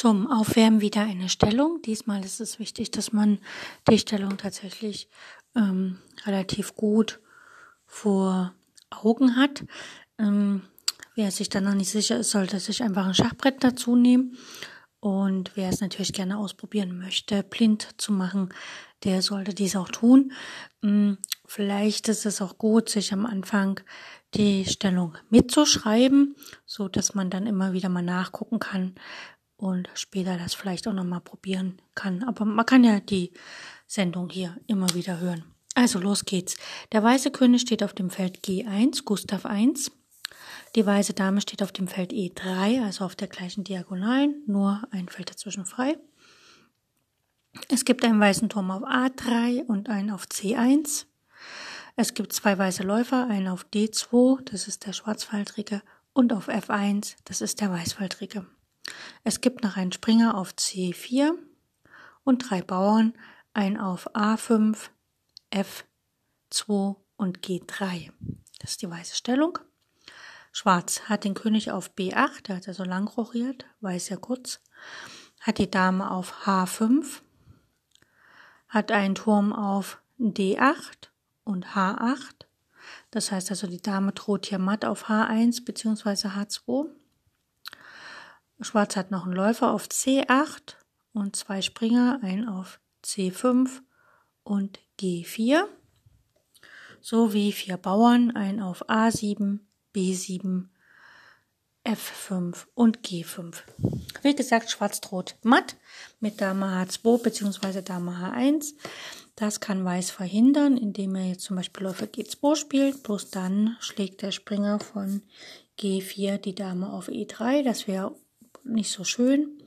Zum Aufwärmen wieder eine Stellung. Diesmal ist es wichtig, dass man die Stellung tatsächlich ähm, relativ gut vor Augen hat. Ähm, wer sich dann noch nicht sicher ist, sollte sich einfach ein Schachbrett dazu nehmen. Und wer es natürlich gerne ausprobieren möchte, blind zu machen, der sollte dies auch tun. Ähm, vielleicht ist es auch gut, sich am Anfang die Stellung mitzuschreiben, so dass man dann immer wieder mal nachgucken kann, und später das vielleicht auch nochmal probieren kann. Aber man kann ja die Sendung hier immer wieder hören. Also los geht's. Der weiße König steht auf dem Feld G1, Gustav 1. Die weiße Dame steht auf dem Feld E3, also auf der gleichen Diagonalen, nur ein Feld dazwischen frei. Es gibt einen weißen Turm auf A3 und einen auf C1. Es gibt zwei weiße Läufer, einen auf D2, das ist der Schwarzfaltrige, und auf F1, das ist der Weißfaltrige. Es gibt noch einen Springer auf C4 und drei Bauern, ein auf A5, F2 und G3. Das ist die weiße Stellung. Schwarz hat den König auf B8, der hat also lang rochiert, weiß ja kurz. Hat die Dame auf H5, hat einen Turm auf D8 und H8. Das heißt also, die Dame droht hier matt auf H1 bzw. H2. Schwarz hat noch einen Läufer auf C8 und zwei Springer, einen auf C5 und G4, sowie vier Bauern, einen auf A7, B7, F5 und G5. Wie gesagt, Schwarz droht matt mit Dame H2 bzw. Dame H1. Das kann Weiß verhindern, indem er jetzt zum Beispiel Läufer G2 spielt. Bloß dann schlägt der Springer von G4 die Dame auf E3. Das wäre nicht so schön.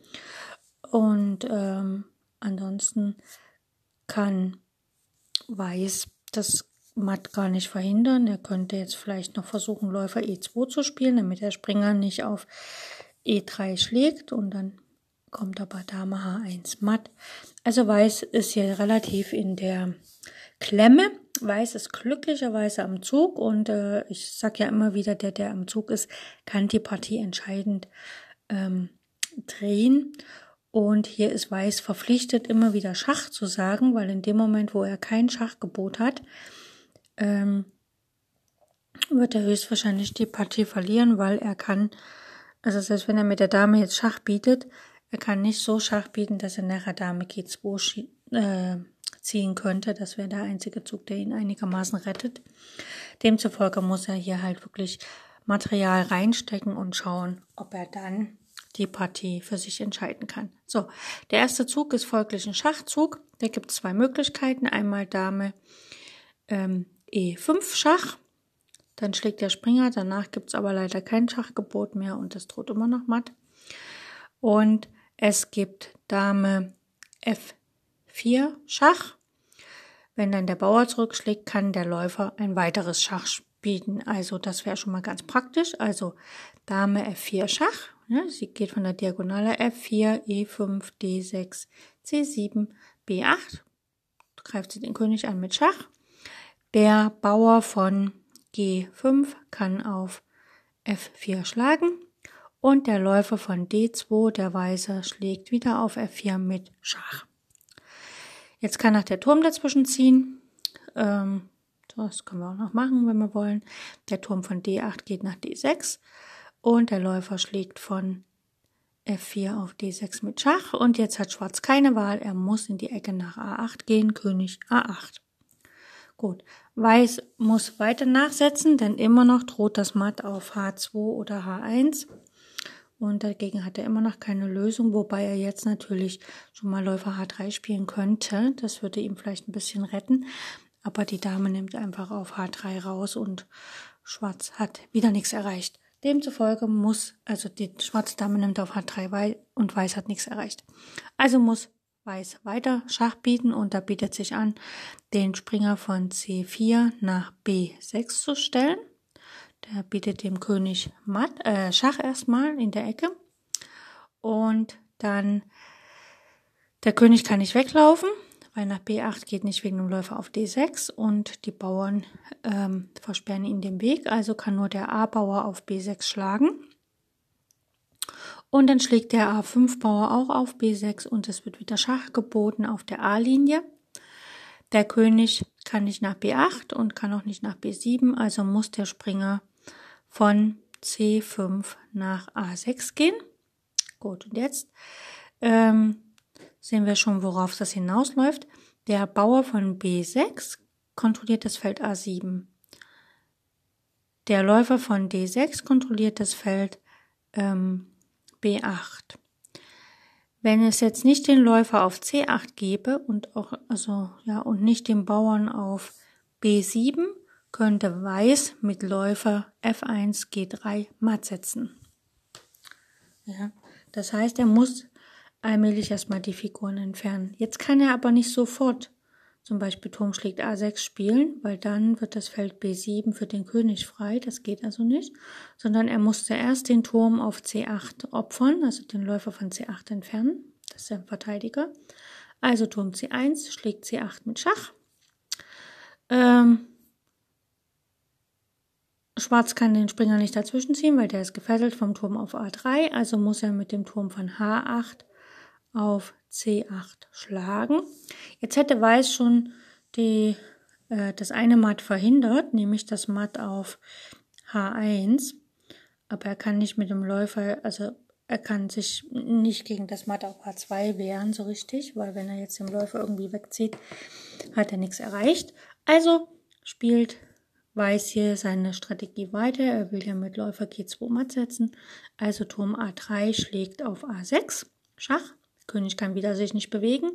Und ähm, ansonsten kann Weiß das Matt gar nicht verhindern. Er könnte jetzt vielleicht noch versuchen, Läufer E2 zu spielen, damit der Springer nicht auf E3 schlägt und dann kommt aber Dame H1 matt. Also Weiß ist hier relativ in der Klemme. Weiß ist glücklicherweise am Zug und äh, ich sag ja immer wieder, der, der am Zug ist, kann die Partie entscheidend ähm, drehen. Und hier ist Weiß verpflichtet, immer wieder Schach zu sagen, weil in dem Moment, wo er kein Schachgebot hat, ähm, wird er höchstwahrscheinlich die Partie verlieren, weil er kann, also selbst wenn er mit der Dame jetzt Schach bietet, er kann nicht so Schach bieten, dass er nachher Dame G2 äh, ziehen könnte. Das wäre der einzige Zug, der ihn einigermaßen rettet. Demzufolge muss er hier halt wirklich Material reinstecken und schauen, ob er dann die Partie für sich entscheiden kann. So, der erste Zug ist folglich ein Schachzug. Da gibt es zwei Möglichkeiten. Einmal Dame ähm, E5 Schach. Dann schlägt der Springer. Danach gibt es aber leider kein Schachgebot mehr und das droht immer noch matt. Und es gibt Dame F4 Schach. Wenn dann der Bauer zurückschlägt, kann der Läufer ein weiteres Schach spielen. Also das wäre schon mal ganz praktisch. Also Dame F4 Schach. Ja, sie geht von der Diagonale F4, E5, D6, C7, B8. Greift sie den König an mit Schach. Der Bauer von G5 kann auf F4 schlagen. Und der Läufer von D2, der Weiße, schlägt wieder auf F4 mit Schach. Jetzt kann auch der Turm dazwischen ziehen. Ähm, das können wir auch noch machen, wenn wir wollen. Der Turm von D8 geht nach D6 und der Läufer schlägt von F4 auf D6 mit Schach. Und jetzt hat Schwarz keine Wahl, er muss in die Ecke nach A8 gehen, König A8. Gut, Weiß muss weiter nachsetzen, denn immer noch droht das Matt auf H2 oder H1 und dagegen hat er immer noch keine Lösung, wobei er jetzt natürlich schon mal Läufer H3 spielen könnte, das würde ihm vielleicht ein bisschen retten, aber die Dame nimmt einfach auf H3 raus und Schwarz hat wieder nichts erreicht. Demzufolge muss, also die schwarze Dame nimmt auf H3 und Weiß hat nichts erreicht. Also muss Weiß weiter Schach bieten und da bietet sich an, den Springer von C4 nach B6 zu stellen. Der bietet dem König Matt, äh, Schach erstmal in der Ecke. Und dann der König kann nicht weglaufen, weil nach B8 geht nicht wegen dem Läufer auf D6 und die Bauern ähm, versperren ihn den Weg. Also kann nur der A-Bauer auf B6 schlagen. Und dann schlägt der A5-Bauer auch auf B6 und es wird wieder Schach geboten auf der A-Linie. Der König kann nicht nach B8 und kann auch nicht nach B7, also muss der Springer von C5 nach A6 gehen. Gut, und jetzt ähm, sehen wir schon, worauf das hinausläuft. Der Bauer von B6 kontrolliert das Feld A7. Der Läufer von D6 kontrolliert das Feld ähm, B8. Wenn es jetzt nicht den Läufer auf C8 gebe und auch, also, ja, und nicht den Bauern auf B7, könnte Weiß mit Läufer F1 G3 matt setzen. Ja, das heißt, er muss allmählich erstmal die Figuren entfernen. Jetzt kann er aber nicht sofort zum Beispiel Turm schlägt A6 spielen, weil dann wird das Feld B7 für den König frei, das geht also nicht, sondern er musste erst den Turm auf C8 opfern, also den Läufer von C8 entfernen, das ist der Verteidiger. Also Turm C1 schlägt C8 mit Schach. Ähm, Schwarz kann den Springer nicht dazwischen ziehen, weil der ist gefesselt vom Turm auf A3, also muss er mit dem Turm von H8 auf C8 schlagen. Jetzt hätte Weiß schon die, äh, das eine Matt verhindert, nämlich das Matt auf H1. Aber er kann nicht mit dem Läufer, also er kann sich nicht gegen das Matt auf H2 wehren, so richtig, weil wenn er jetzt den Läufer irgendwie wegzieht, hat er nichts erreicht. Also spielt Weiß hier seine Strategie weiter. Er will ja mit Läufer G2 matt setzen. Also Turm A3 schlägt auf A6. Schach. König kann wieder sich nicht bewegen.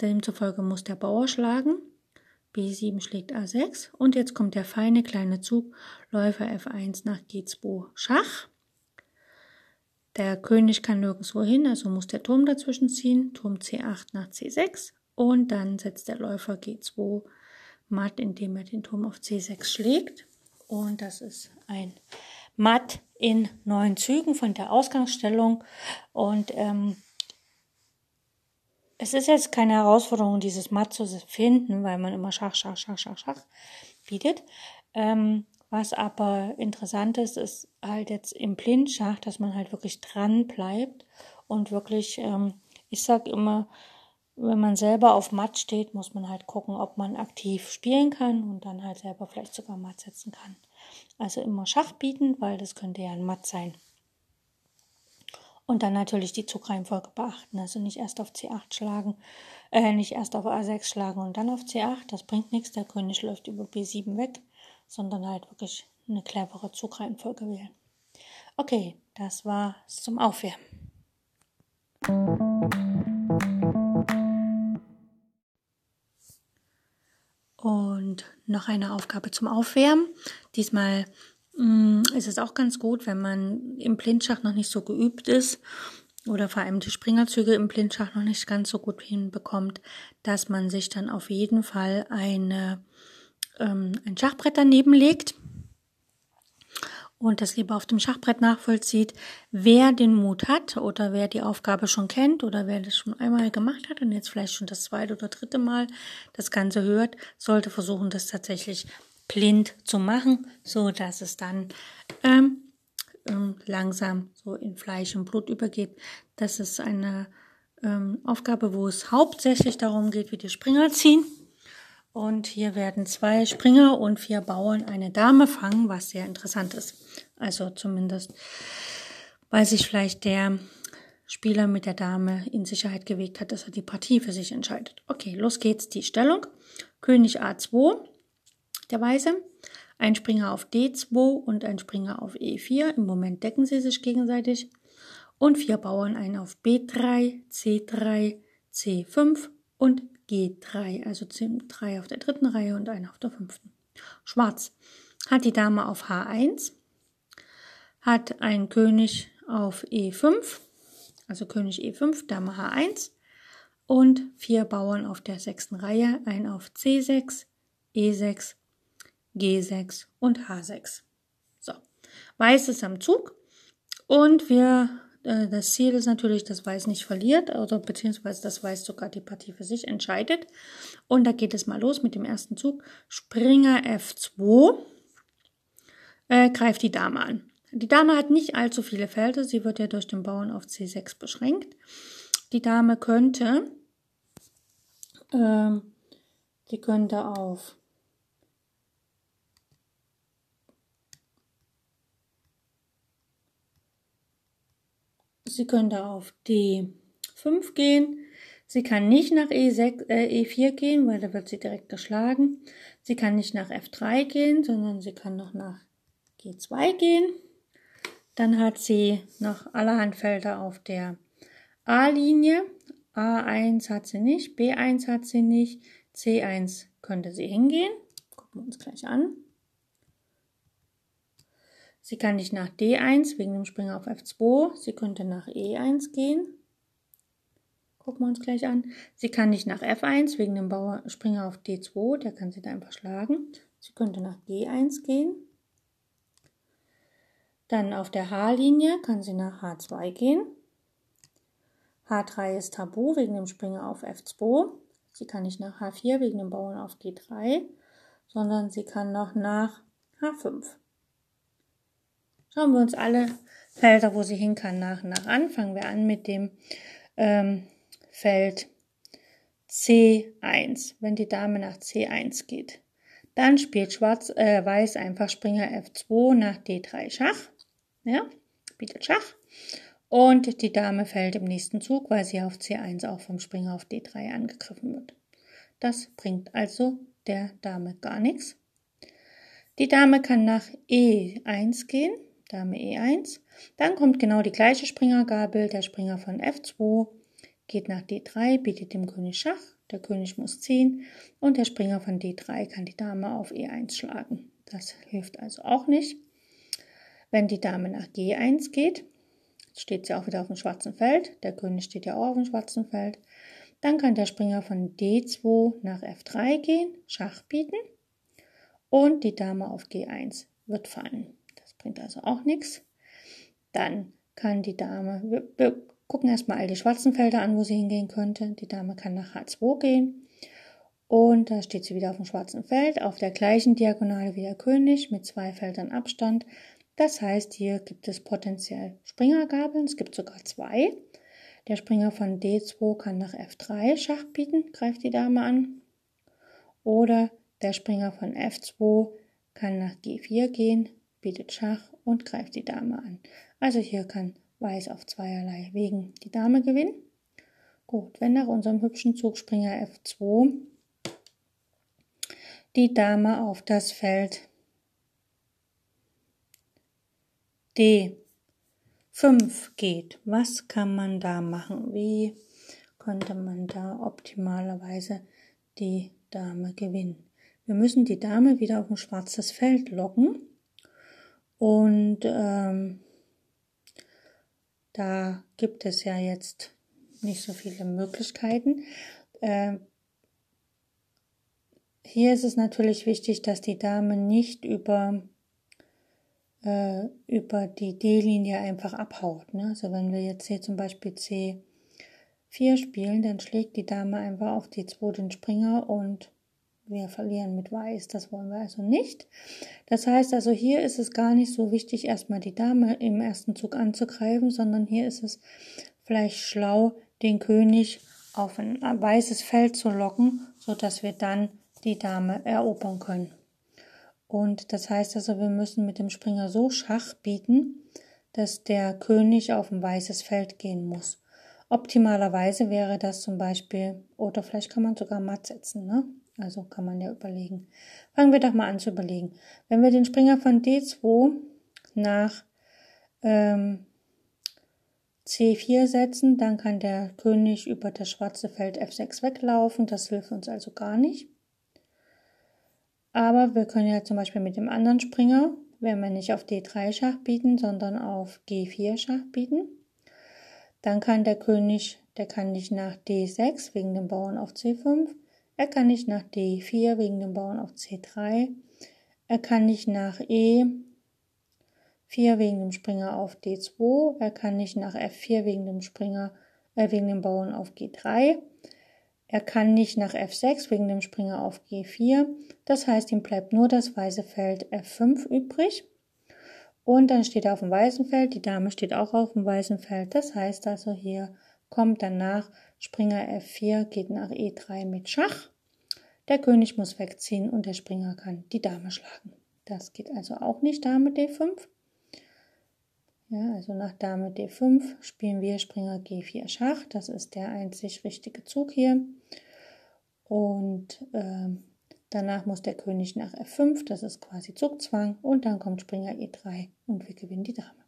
Demzufolge muss der Bauer schlagen. B7 schlägt A6 und jetzt kommt der feine kleine Zug Läufer F1 nach G2 Schach. Der König kann nirgendwo hin, also muss der Turm dazwischen ziehen. Turm C8 nach C6 und dann setzt der Läufer G2 matt, indem er den Turm auf C6 schlägt. Und das ist ein Matt in neun Zügen von der Ausgangsstellung. Und ähm, es ist jetzt keine Herausforderung, dieses Matt zu finden, weil man immer Schach, Schach, Schach, Schach, Schach bietet. Ähm, was aber interessant ist, ist halt jetzt im Blindschach, dass man halt wirklich dran bleibt und wirklich, ähm, ich sag immer, wenn man selber auf Matt steht, muss man halt gucken, ob man aktiv spielen kann und dann halt selber vielleicht sogar Matt setzen kann. Also immer Schach bieten, weil das könnte ja ein Matt sein. Und dann natürlich die Zugreihenfolge beachten. Also nicht erst auf C8 schlagen, äh, nicht erst auf A6 schlagen und dann auf C8. Das bringt nichts. Der König läuft über B7 weg, sondern halt wirklich eine clevere Zugreihenfolge wählen. Okay, das war es zum Aufwärmen. Und noch eine Aufgabe zum Aufwärmen. Diesmal es ist auch ganz gut, wenn man im Blindschach noch nicht so geübt ist oder vor allem die Springerzüge im Blindschach noch nicht ganz so gut hinbekommt, dass man sich dann auf jeden Fall eine, ähm, ein Schachbrett daneben legt und das lieber auf dem Schachbrett nachvollzieht. Wer den Mut hat oder wer die Aufgabe schon kennt oder wer das schon einmal gemacht hat und jetzt vielleicht schon das zweite oder dritte Mal das Ganze hört, sollte versuchen, das tatsächlich blind zu machen, so dass es dann ähm, ähm, langsam so in Fleisch und Blut übergeht. Das ist eine ähm, Aufgabe, wo es hauptsächlich darum geht, wie die Springer ziehen. Und hier werden zwei Springer und vier Bauern eine Dame fangen, was sehr interessant ist. Also zumindest, weil sich vielleicht der Spieler mit der Dame in Sicherheit gewegt hat, dass er die Partie für sich entscheidet. Okay, los geht's. Die Stellung. König A2 der Weiße. Ein Springer auf D2 und ein Springer auf E4. Im Moment decken sie sich gegenseitig. Und vier Bauern, einen auf B3, C3, C5 und G3. Also drei auf der dritten Reihe und einer auf der fünften. Schwarz hat die Dame auf H1, hat ein König auf E5, also König E5, Dame H1 und vier Bauern auf der sechsten Reihe, ein auf C6, E6, G6 und H6. So, Weiß ist am Zug und wir, äh, das Ziel ist natürlich, dass Weiß nicht verliert, oder beziehungsweise dass Weiß sogar die Partie für sich entscheidet. Und da geht es mal los mit dem ersten Zug. Springer F2 äh, greift die Dame an. Die Dame hat nicht allzu viele Felder, sie wird ja durch den Bauern auf C6 beschränkt. Die Dame könnte, äh, die könnte auf Sie könnte auf D5 gehen. Sie kann nicht nach E6, äh, E4 gehen, weil da wird sie direkt geschlagen. Sie kann nicht nach F3 gehen, sondern sie kann noch nach G2 gehen. Dann hat sie noch allerhand Felder auf der A-Linie. A1 hat sie nicht, B1 hat sie nicht, C1 könnte sie hingehen. Gucken wir uns gleich an. Sie kann nicht nach D1 wegen dem Springer auf F2. Sie könnte nach E1 gehen. Gucken wir uns gleich an. Sie kann nicht nach F1 wegen dem Bauer Springer auf D2. Der kann sie da einfach schlagen. Sie könnte nach G1 gehen. Dann auf der H-Linie kann sie nach H2 gehen. H3 ist tabu wegen dem Springer auf F2. Sie kann nicht nach H4 wegen dem Bauern auf G3, sondern sie kann noch nach H5. Schauen wir uns alle Felder, wo sie hin kann, nach und nach an. Fangen wir an mit dem ähm, Feld C1, wenn die Dame nach C1 geht. Dann spielt Schwarz, äh, Weiß einfach Springer F2 nach D3 Schach. Ja, bietet Schach. Und die Dame fällt im nächsten Zug, weil sie auf C1 auch vom Springer auf D3 angegriffen wird. Das bringt also der Dame gar nichts. Die Dame kann nach E1 gehen. Dame E1. Dann kommt genau die gleiche Springergabel. Der Springer von F2 geht nach D3, bietet dem König Schach. Der König muss ziehen und der Springer von D3 kann die Dame auf E1 schlagen. Das hilft also auch nicht. Wenn die Dame nach G1 geht, steht sie auch wieder auf dem schwarzen Feld. Der König steht ja auch auf dem schwarzen Feld. Dann kann der Springer von D2 nach F3 gehen, Schach bieten und die Dame auf G1 wird fallen bringt also auch nichts. Dann kann die Dame, wir, wir gucken erstmal all die schwarzen Felder an, wo sie hingehen könnte. Die Dame kann nach H2 gehen. Und da steht sie wieder auf dem schwarzen Feld, auf der gleichen Diagonale wie der König, mit zwei Feldern Abstand. Das heißt, hier gibt es potenziell Springergabeln, es gibt sogar zwei. Der Springer von D2 kann nach F3 Schach bieten, greift die Dame an. Oder der Springer von F2 kann nach G4 gehen, bietet Schach und greift die Dame an. Also hier kann Weiß auf zweierlei Wegen die Dame gewinnen. Gut, wenn nach unserem hübschen Zugspringer F2 die Dame auf das Feld D5 geht, was kann man da machen? Wie könnte man da optimalerweise die Dame gewinnen? Wir müssen die Dame wieder auf ein schwarzes Feld locken und ähm, da gibt es ja jetzt nicht so viele Möglichkeiten. Äh, hier ist es natürlich wichtig, dass die Dame nicht über, äh, über die D-Linie einfach abhaut. Ne? Also wenn wir jetzt hier zum Beispiel C4 spielen, dann schlägt die Dame einfach auf D2 den Springer und wir verlieren mit Weiß. Das wollen wir also nicht. Das heißt also, hier ist es gar nicht so wichtig, erstmal die Dame im ersten Zug anzugreifen, sondern hier ist es vielleicht schlau, den König auf ein weißes Feld zu locken, so dass wir dann die Dame erobern können. Und das heißt also, wir müssen mit dem Springer so Schach bieten, dass der König auf ein weißes Feld gehen muss. Optimalerweise wäre das zum Beispiel, oder vielleicht kann man sogar matt setzen, ne? Also kann man ja überlegen. Fangen wir doch mal an zu überlegen. Wenn wir den Springer von D2 nach ähm, C4 setzen, dann kann der König über das schwarze Feld F6 weglaufen. Das hilft uns also gar nicht. Aber wir können ja zum Beispiel mit dem anderen Springer werden wir nicht auf D3 Schach bieten, sondern auf G4 Schach bieten. Dann kann der König, der kann nicht nach D6 wegen dem Bauern auf C5. Er kann nicht nach D4 wegen dem Bauern auf C3. Er kann nicht nach E4 wegen dem Springer auf D2. Er kann nicht nach F4 wegen dem Springer, äh, wegen dem Bauern auf G3. Er kann nicht nach F6 wegen dem Springer auf G4. Das heißt, ihm bleibt nur das weiße Feld F5 übrig. Und dann steht er auf dem weißen Feld, die Dame steht auch auf dem weißen Feld. Das heißt also, hier kommt danach Springer F4 geht nach E3 mit Schach. Der König muss wegziehen und der Springer kann die Dame schlagen. Das geht also auch nicht Dame D5. Ja, also nach Dame D5 spielen wir Springer G4 Schach. Das ist der einzig richtige Zug hier. Und äh, danach muss der König nach F5, das ist quasi Zugzwang. Und dann kommt Springer E3 und wir gewinnen die Dame.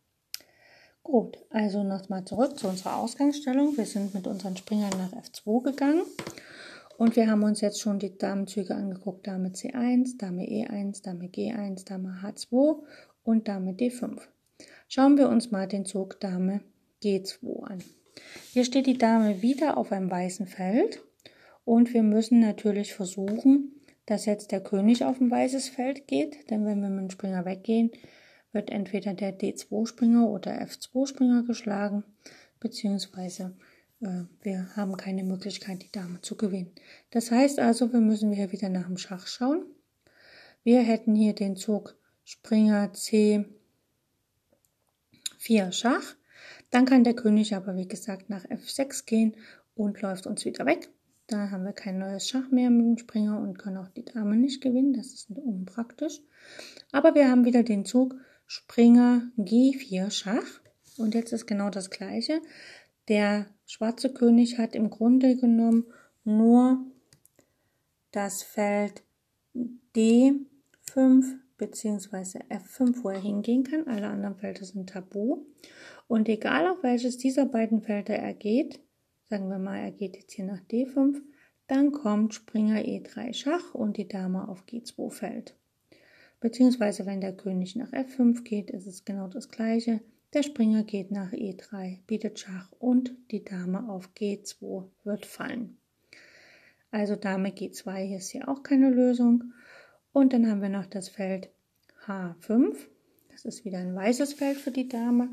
Gut, also nochmal zurück zu unserer Ausgangsstellung. Wir sind mit unseren Springern nach F2 gegangen. Und wir haben uns jetzt schon die Damenzüge angeguckt. Dame C1, Dame E1, Dame G1, Dame H2 und Dame D5. Schauen wir uns mal den Zug Dame G2 an. Hier steht die Dame wieder auf einem weißen Feld und wir müssen natürlich versuchen, dass jetzt der König auf ein weißes Feld geht, denn wenn wir mit dem Springer weggehen, wird entweder der D2-Springer oder F2-Springer geschlagen, beziehungsweise äh, wir haben keine Möglichkeit, die Dame zu gewinnen. Das heißt also, wir müssen hier wieder nach dem Schach schauen. Wir hätten hier den Zug Springer C 4 Schach. Dann kann der König aber, wie gesagt, nach F6 gehen und läuft uns wieder weg. Da haben wir kein neues Schach mehr mit dem Springer und können auch die Dame nicht gewinnen. Das ist unpraktisch. Aber wir haben wieder den Zug Springer G4 Schach. Und jetzt ist genau das gleiche. Der schwarze König hat im Grunde genommen nur das Feld D5 bzw. F5, wo er hingehen kann. Alle anderen Felder sind tabu. Und egal auf welches dieser beiden Felder er geht, sagen wir mal, er geht jetzt hier nach D5, dann kommt Springer E3 Schach und die Dame auf G2 fällt. Beziehungsweise wenn der König nach F5 geht, ist es genau das gleiche. Der Springer geht nach E3, bietet Schach und die Dame auf G2 wird fallen. Also Dame G2 hier ist hier auch keine Lösung. Und dann haben wir noch das Feld H5. Das ist wieder ein weißes Feld für die Dame.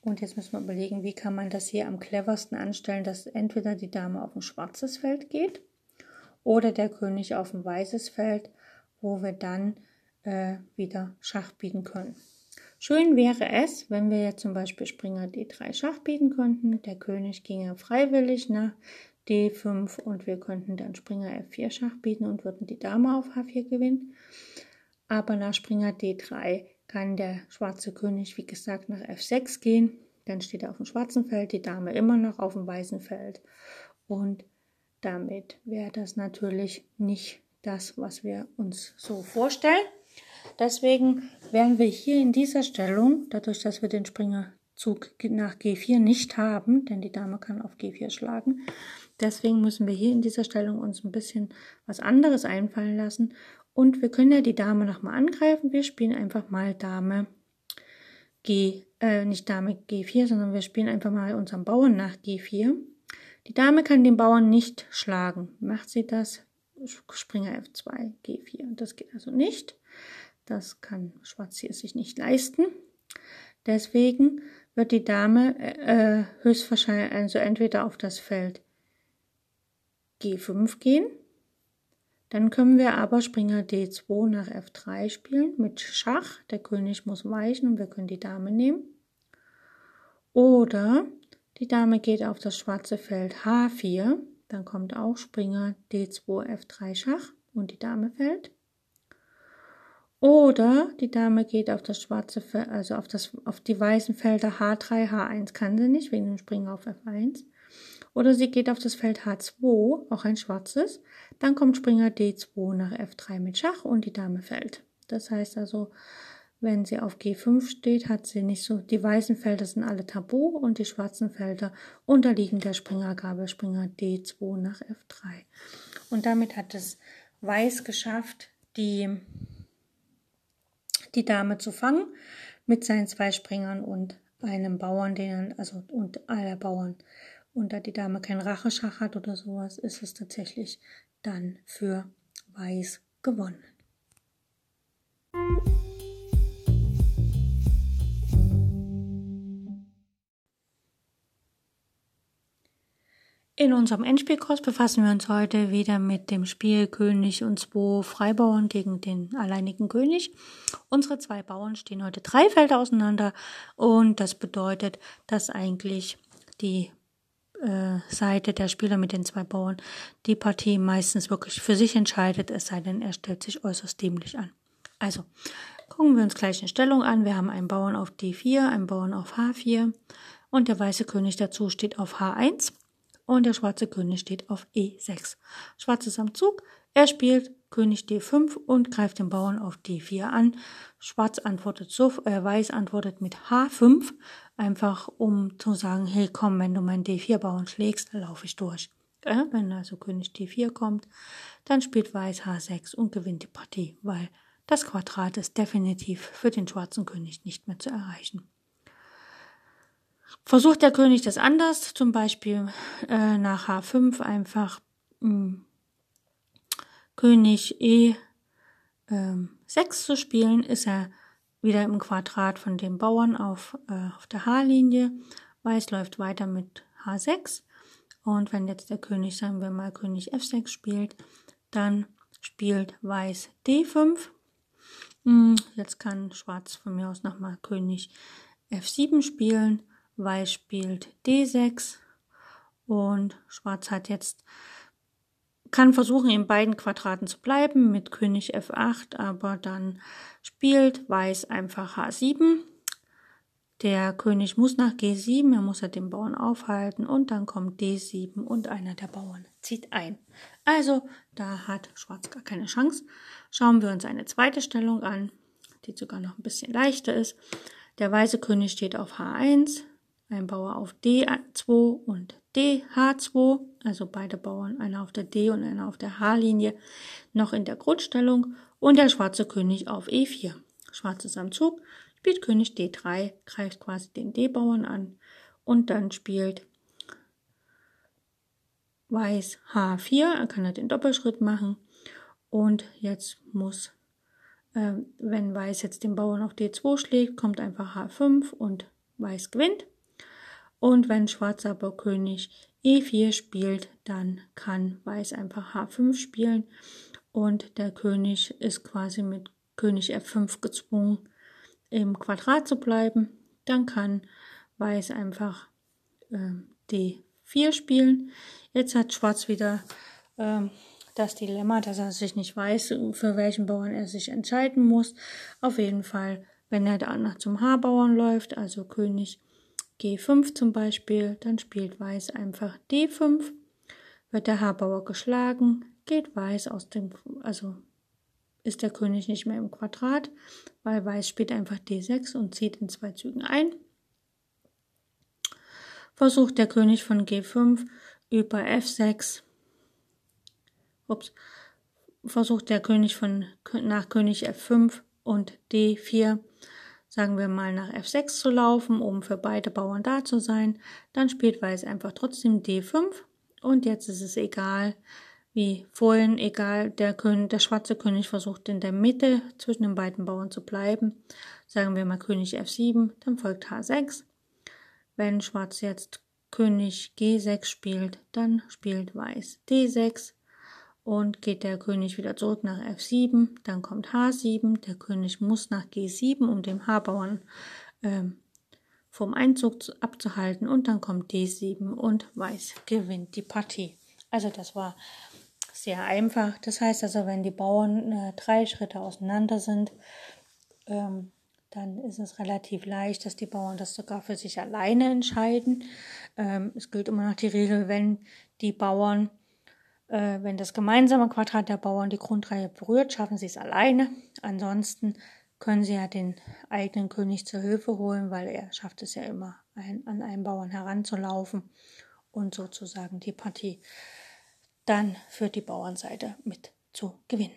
Und jetzt müssen wir überlegen, wie kann man das hier am cleversten anstellen, dass entweder die Dame auf ein schwarzes Feld geht oder der König auf ein weißes Feld, wo wir dann äh, wieder Schach bieten können. Schön wäre es, wenn wir jetzt zum Beispiel Springer D3 Schach bieten könnten. Der König ginge freiwillig nach D5 und wir könnten dann Springer F4 Schach bieten und würden die Dame auf H4 gewinnen. Aber nach Springer D3 kann der schwarze König, wie gesagt, nach F6 gehen. Dann steht er auf dem schwarzen Feld, die Dame immer noch auf dem weißen Feld. Und damit wäre das natürlich nicht das, was wir uns so vorstellen. Deswegen werden wir hier in dieser Stellung, dadurch, dass wir den Springerzug nach G4 nicht haben, denn die Dame kann auf G4 schlagen, Deswegen müssen wir hier in dieser Stellung uns ein bisschen was anderes einfallen lassen. Und wir können ja die Dame nochmal angreifen. Wir spielen einfach mal Dame G, äh, nicht Dame G4, sondern wir spielen einfach mal unseren Bauern nach G4. Die Dame kann den Bauern nicht schlagen. Macht sie das? Springer F2, G4. Das geht also nicht. Das kann Schwarz hier sich nicht leisten. Deswegen wird die Dame äh, höchstwahrscheinlich also entweder auf das Feld G5 gehen. Dann können wir aber Springer D2 nach F3 spielen mit Schach. Der König muss weichen und wir können die Dame nehmen. Oder die Dame geht auf das schwarze Feld H4. Dann kommt auch Springer D2 F3 Schach und die Dame fällt. Oder die Dame geht auf das schwarze also auf, das, auf die weißen Felder H3, H1 kann sie nicht, wegen dem Springer auf F1. Oder sie geht auf das Feld H2, auch ein schwarzes. Dann kommt Springer D2 nach F3 mit Schach und die Dame fällt. Das heißt also, wenn sie auf G5 steht, hat sie nicht so, die weißen Felder sind alle tabu und die schwarzen Felder unterliegen der Springergabe Springer D2 nach F3. Und damit hat es Weiß geschafft, die, die Dame zu fangen mit seinen zwei Springern und einem Bauern, den also und aller Bauern. Und da die Dame kein Racheschach hat oder sowas, ist es tatsächlich dann für Weiß gewonnen. In unserem Endspielkurs befassen wir uns heute wieder mit dem Spiel König und zwei Freibauern gegen den alleinigen König. Unsere zwei Bauern stehen heute drei Felder auseinander und das bedeutet, dass eigentlich die äh, Seite der Spieler mit den zwei Bauern die Partie meistens wirklich für sich entscheidet, es sei denn, er stellt sich äußerst dämlich an. Also, gucken wir uns gleich eine Stellung an. Wir haben einen Bauern auf D4, einen Bauern auf H4 und der weiße König dazu steht auf H1 und der schwarze König steht auf E6. Schwarz ist am Zug, er spielt König D5 und greift den Bauern auf D4 an. Schwarz antwortet so, äh, Weiß antwortet mit H5, einfach um zu sagen, hey komm, wenn du meinen D4-Bauern schlägst, laufe ich durch. Äh, wenn also König D4 kommt, dann spielt Weiß H6 und gewinnt die Partie, weil das Quadrat ist definitiv für den schwarzen König nicht mehr zu erreichen. Versucht der König das anders, zum Beispiel äh, nach H5 einfach mh, hm, König E äh, 6 zu spielen, ist er wieder im Quadrat von dem Bauern auf, äh, auf der H-Linie. Weiß läuft weiter mit H6. Und wenn jetzt der König, sagen wir mal, König F6 spielt, dann spielt Weiß D5. Hm, jetzt kann Schwarz von mir aus nochmal König F7 spielen. Weiß spielt D6 und Schwarz hat jetzt kann versuchen, in beiden Quadraten zu bleiben mit König F8, aber dann spielt Weiß einfach H7. Der König muss nach G7, er muss ja den Bauern aufhalten und dann kommt D7 und einer der Bauern zieht ein. Also da hat Schwarz gar keine Chance. Schauen wir uns eine zweite Stellung an, die sogar noch ein bisschen leichter ist. Der weiße König steht auf H1, ein Bauer auf D2 und DH2, also beide Bauern, einer auf der D und einer auf der H-Linie, noch in der Grundstellung und der schwarze König auf E4. Schwarz ist am Zug, spielt König D3, greift quasi den D-Bauern an und dann spielt Weiß H4, er kann er den Doppelschritt machen und jetzt muss, äh, wenn Weiß jetzt den Bauern auf D2 schlägt, kommt einfach H5 und Weiß gewinnt. Und wenn Schwarz aber König E4 spielt, dann kann Weiß einfach H5 spielen und der König ist quasi mit König F5 gezwungen, im Quadrat zu bleiben. Dann kann Weiß einfach äh, D4 spielen. Jetzt hat Schwarz wieder äh, das Dilemma, dass er sich nicht weiß, für welchen Bauern er sich entscheiden muss. Auf jeden Fall, wenn er danach zum H-Bauern läuft, also König G5 zum Beispiel, dann spielt Weiß einfach D5, wird der H-Bauer geschlagen, geht Weiß aus dem, also ist der König nicht mehr im Quadrat, weil Weiß spielt einfach D6 und zieht in zwei Zügen ein. Versucht der König von G5 über F6, ups, versucht der König von nach König F5 und D4 sagen wir mal nach F6 zu laufen, um für beide Bauern da zu sein. Dann spielt Weiß einfach trotzdem D5 und jetzt ist es egal, wie vorhin, egal, der, König, der schwarze König versucht in der Mitte zwischen den beiden Bauern zu bleiben. Sagen wir mal König F7, dann folgt H6. Wenn Schwarz jetzt König G6 spielt, dann spielt Weiß D6 und geht der König wieder zurück nach F7, dann kommt H7, der König muss nach G7, um den H-Bauern äh, vom Einzug abzuhalten und dann kommt D7 und Weiß gewinnt die Partie. Also das war sehr einfach. Das heißt also, wenn die Bauern äh, drei Schritte auseinander sind, ähm, dann ist es relativ leicht, dass die Bauern das sogar für sich alleine entscheiden. Ähm, es gilt immer noch die Regel, wenn die Bauern äh, wenn das gemeinsame Quadrat der Bauern die Grundreihe berührt, schaffen sie es alleine. Ansonsten können sie ja den eigenen König zur Hilfe holen, weil er schafft es ja immer, ein, an einen Bauern heranzulaufen und sozusagen die Partie dann für die Bauernseite mit zu gewinnen.